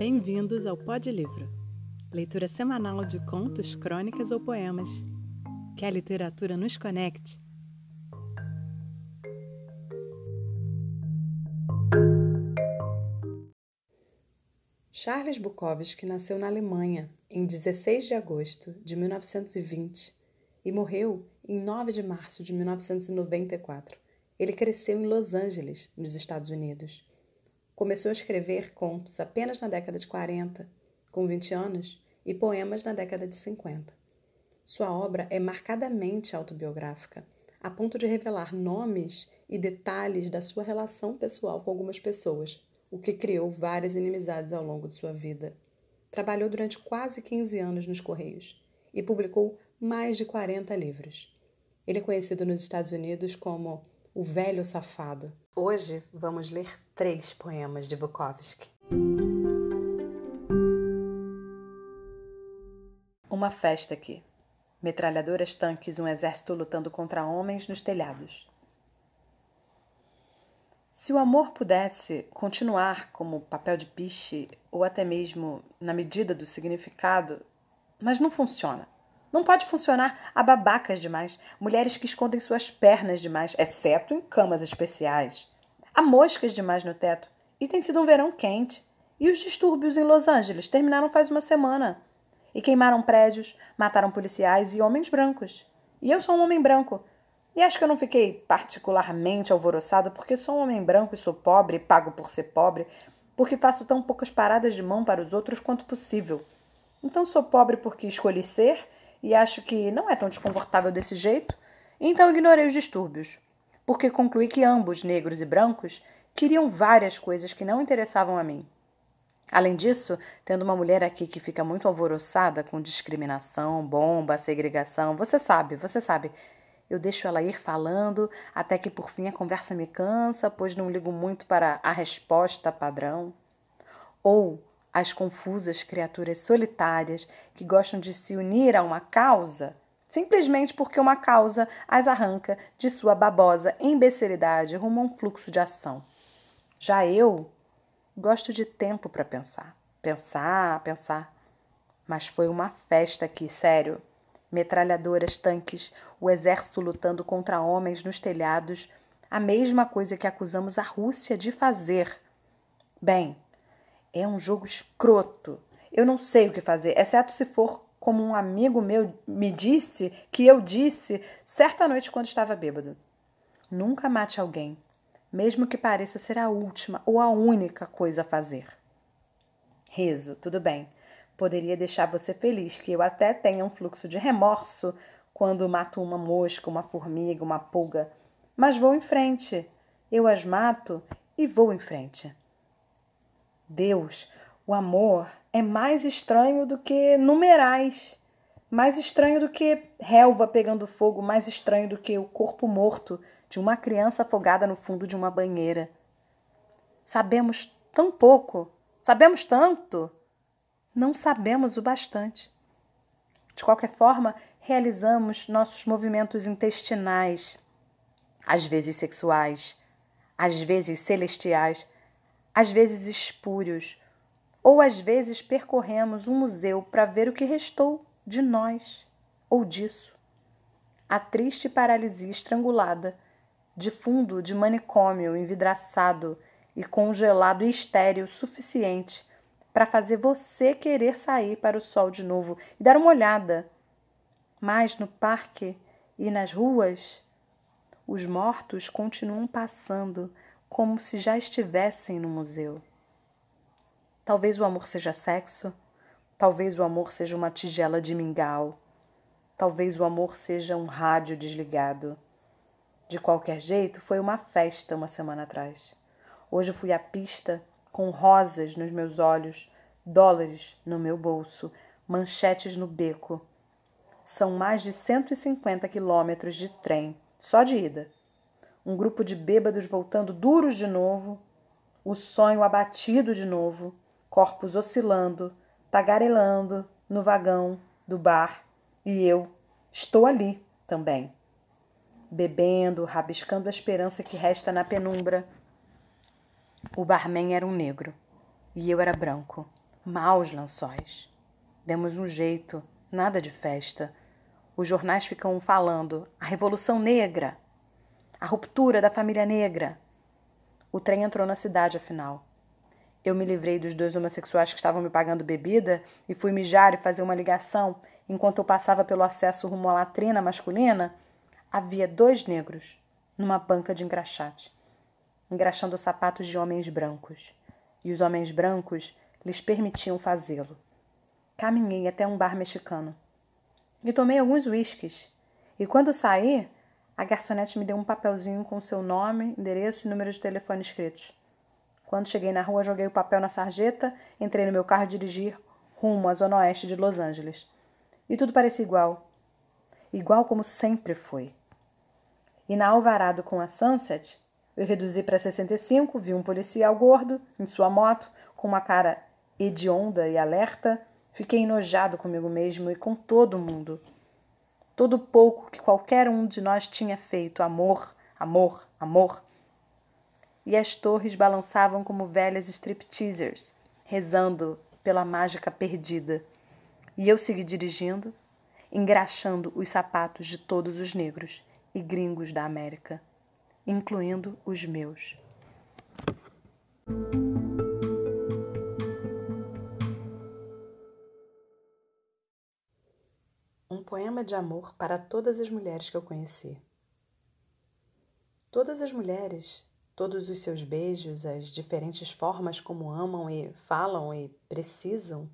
Bem-vindos ao Pod Livro, leitura semanal de contos, crônicas ou poemas. Que a literatura nos conecte. Charles Bukowski nasceu na Alemanha em 16 de agosto de 1920 e morreu em 9 de março de 1994. Ele cresceu em Los Angeles, nos Estados Unidos. Começou a escrever contos apenas na década de 40, com 20 anos, e poemas na década de 50. Sua obra é marcadamente autobiográfica, a ponto de revelar nomes e detalhes da sua relação pessoal com algumas pessoas, o que criou várias inimizades ao longo de sua vida. Trabalhou durante quase 15 anos nos Correios e publicou mais de 40 livros. Ele é conhecido nos Estados Unidos como o Velho Safado. Hoje vamos ler três poemas de Bukowski. Uma festa aqui. Metralhadoras, tanques, um exército lutando contra homens nos telhados. Se o amor pudesse continuar como papel de piche, ou até mesmo na medida do significado, mas não funciona. Não pode funcionar a babacas demais, mulheres que escondem suas pernas demais, exceto em camas especiais. Há moscas demais no teto, e tem sido um verão quente. E os distúrbios em Los Angeles terminaram faz uma semana. E queimaram prédios, mataram policiais e homens brancos. E eu sou um homem branco. E acho que eu não fiquei particularmente alvoroçado porque sou um homem branco e sou pobre e pago por ser pobre, porque faço tão poucas paradas de mão para os outros quanto possível. Então sou pobre porque escolhi ser e acho que não é tão desconfortável desse jeito, então ignorei os distúrbios, porque concluí que ambos, negros e brancos, queriam várias coisas que não interessavam a mim. Além disso, tendo uma mulher aqui que fica muito alvoroçada com discriminação, bomba, segregação, você sabe, você sabe. Eu deixo ela ir falando até que por fim a conversa me cansa, pois não ligo muito para a resposta padrão. Ou as confusas criaturas solitárias que gostam de se unir a uma causa simplesmente porque uma causa as arranca de sua babosa imbecilidade rumo a um fluxo de ação. Já eu gosto de tempo para pensar, pensar, pensar. Mas foi uma festa aqui, sério. Metralhadoras, tanques, o exército lutando contra homens nos telhados, a mesma coisa que acusamos a Rússia de fazer. Bem, é um jogo escroto. Eu não sei o que fazer, exceto se for como um amigo meu me disse que eu disse certa noite quando estava bêbado. Nunca mate alguém, mesmo que pareça ser a última ou a única coisa a fazer. Riso, tudo bem. Poderia deixar você feliz que eu até tenha um fluxo de remorso quando mato uma mosca, uma formiga, uma pulga. Mas vou em frente. Eu as mato e vou em frente. Deus, o amor é mais estranho do que numerais, mais estranho do que relva pegando fogo, mais estranho do que o corpo morto de uma criança afogada no fundo de uma banheira. Sabemos tão pouco, sabemos tanto, não sabemos o bastante. De qualquer forma, realizamos nossos movimentos intestinais, às vezes sexuais, às vezes celestiais, às vezes espúrios, ou às vezes percorremos um museu para ver o que restou de nós ou disso. A triste paralisia estrangulada, de fundo de manicômio envidraçado e congelado e estéril suficiente para fazer você querer sair para o sol de novo e dar uma olhada. Mas no parque e nas ruas, os mortos continuam passando como se já estivessem no museu. Talvez o amor seja sexo, talvez o amor seja uma tigela de mingau, talvez o amor seja um rádio desligado. De qualquer jeito, foi uma festa uma semana atrás. Hoje fui à pista com rosas nos meus olhos, dólares no meu bolso, manchetes no beco. São mais de 150 quilômetros de trem, só de ida um grupo de bêbados voltando duros de novo, o sonho abatido de novo, corpos oscilando, tagarelando no vagão do bar, e eu estou ali também, bebendo, rabiscando a esperança que resta na penumbra. O barman era um negro e eu era branco, Maus lençóis. Demos um jeito, nada de festa. Os jornais ficam falando: a Revolução Negra, a ruptura da família negra. O trem entrou na cidade, afinal. Eu me livrei dos dois homossexuais que estavam me pagando bebida e fui mijar e fazer uma ligação. Enquanto eu passava pelo acesso rumo à latrina masculina, havia dois negros numa banca de engraxate, engraxando sapatos de homens brancos. E os homens brancos lhes permitiam fazê-lo. Caminhei até um bar mexicano e tomei alguns uísques. E quando saí, a garçonete me deu um papelzinho com seu nome, endereço e número de telefone escritos. Quando cheguei na rua, joguei o papel na sarjeta, entrei no meu carro e dirigi rumo à zona oeste de Los Angeles. E tudo parecia igual. Igual como sempre foi. E na Alvarado com a Sunset, eu reduzi para 65, vi um policial gordo em sua moto, com uma cara hedionda e alerta. Fiquei enojado comigo mesmo e com todo mundo. Todo pouco que qualquer um de nós tinha feito. Amor, amor, amor. E as torres balançavam como velhas stripteasers, rezando pela mágica perdida. E eu segui dirigindo, engraxando os sapatos de todos os negros e gringos da América, incluindo os meus. Poema de amor para todas as mulheres que eu conheci. Todas as mulheres, todos os seus beijos, as diferentes formas como amam e falam e precisam,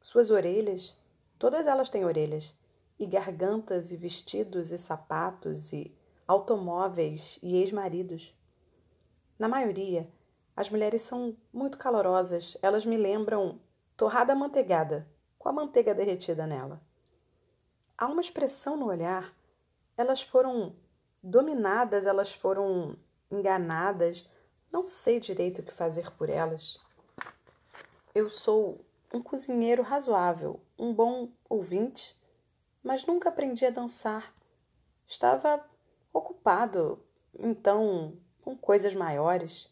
suas orelhas, todas elas têm orelhas, e gargantas e vestidos e sapatos e automóveis e ex-maridos. Na maioria, as mulheres são muito calorosas, elas me lembram torrada amanteigada, com a manteiga derretida nela. Há uma expressão no olhar, elas foram dominadas, elas foram enganadas, não sei direito o que fazer por elas. Eu sou um cozinheiro razoável, um bom ouvinte, mas nunca aprendi a dançar. Estava ocupado, então, com coisas maiores.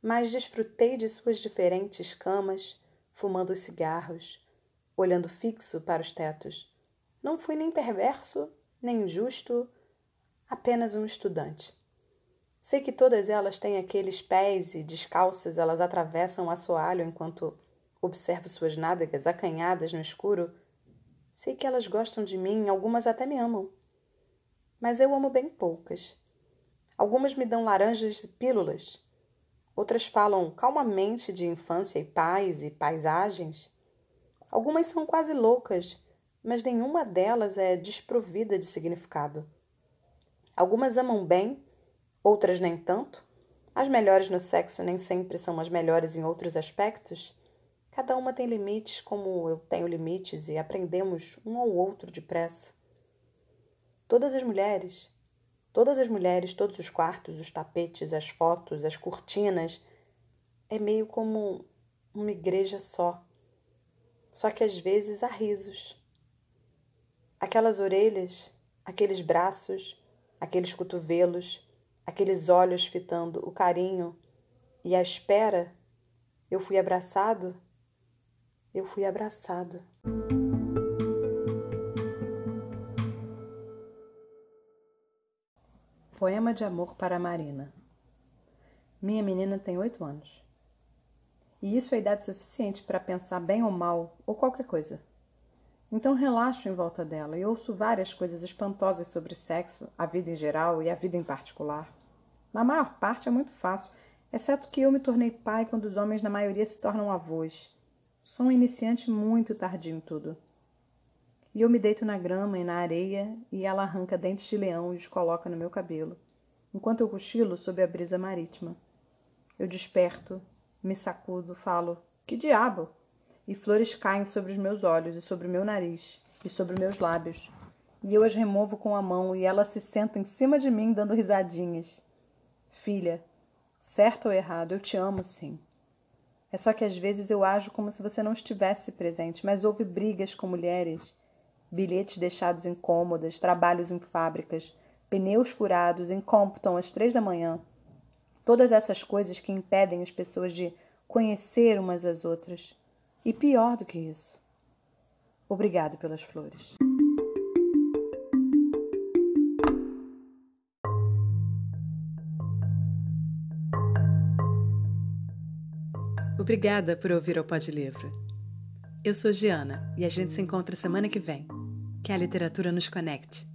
Mas desfrutei de suas diferentes camas, fumando os cigarros, olhando fixo para os tetos. Não fui nem perverso, nem injusto, apenas um estudante. Sei que todas elas têm aqueles pés e descalças, elas atravessam o assoalho enquanto observo suas nádegas acanhadas no escuro Sei que elas gostam de mim, algumas até me amam. Mas eu amo bem poucas. Algumas me dão laranjas e pílulas. Outras falam calmamente de infância e paz e paisagens. Algumas são quase loucas, mas nenhuma delas é desprovida de significado. Algumas amam bem, outras nem tanto. As melhores no sexo nem sempre são as melhores em outros aspectos. Cada uma tem limites, como eu tenho limites, e aprendemos um ao outro depressa. Todas as mulheres, todas as mulheres, todos os quartos, os tapetes, as fotos, as cortinas, é meio como uma igreja só. Só que às vezes há risos. Aquelas orelhas, aqueles braços, aqueles cotovelos, aqueles olhos fitando o carinho e a espera, eu fui abraçado eu fui abraçado. Poema de amor para Marina. Minha menina tem oito anos. E isso é idade suficiente para pensar bem ou mal, ou qualquer coisa. Então relaxo em volta dela e ouço várias coisas espantosas sobre sexo, a vida em geral e a vida em particular. Na maior parte é muito fácil, exceto que eu me tornei pai quando os homens, na maioria, se tornam avós. Sou um iniciante muito tardio em tudo. E eu me deito na grama e na areia e ela arranca dentes de leão e os coloca no meu cabelo, enquanto eu cochilo sob a brisa marítima. Eu desperto, me sacudo, falo: Que diabo! E flores caem sobre os meus olhos e sobre o meu nariz e sobre meus lábios. E eu as removo com a mão e ela se senta em cima de mim dando risadinhas. Filha, certo ou errado, eu te amo sim. É só que às vezes eu ajo como se você não estivesse presente, mas houve brigas com mulheres, bilhetes deixados em cômodas, trabalhos em fábricas, pneus furados em Compton às três da manhã. Todas essas coisas que impedem as pessoas de conhecer umas às outras. E pior do que isso, obrigado pelas flores. Obrigada por ouvir o Pod Livro. Eu sou Giana e a gente se encontra semana que vem. Que a literatura nos conecte.